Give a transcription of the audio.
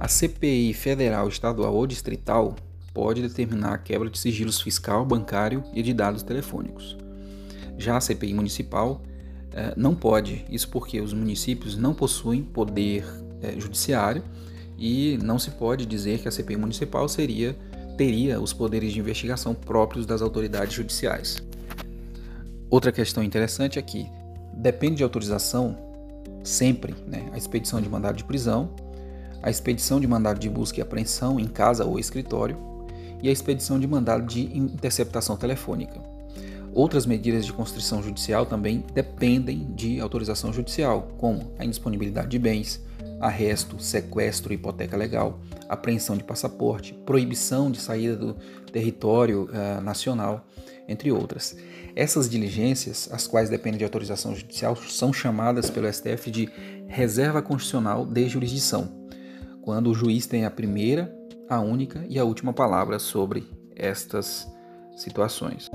A CPI federal, estadual ou distrital pode determinar a quebra de sigilos fiscal, bancário e de dados telefônicos. Já a CPI municipal eh, não pode, isso porque os municípios não possuem poder eh, judiciário e não se pode dizer que a CPI municipal seria teria os poderes de investigação próprios das autoridades judiciais. Outra questão interessante é que depende de autorização sempre né, a expedição de mandado de prisão, a expedição de mandado de busca e apreensão em casa ou escritório e a expedição de mandado de interceptação telefônica. Outras medidas de constrição judicial também dependem de autorização judicial, como a indisponibilidade de bens, arresto, sequestro, hipoteca legal, apreensão de passaporte, proibição de saída do território uh, nacional, entre outras. Essas diligências, as quais dependem de autorização judicial, são chamadas pelo STF de reserva constitucional de jurisdição, quando o juiz tem a primeira, a única e a última palavra sobre estas situações.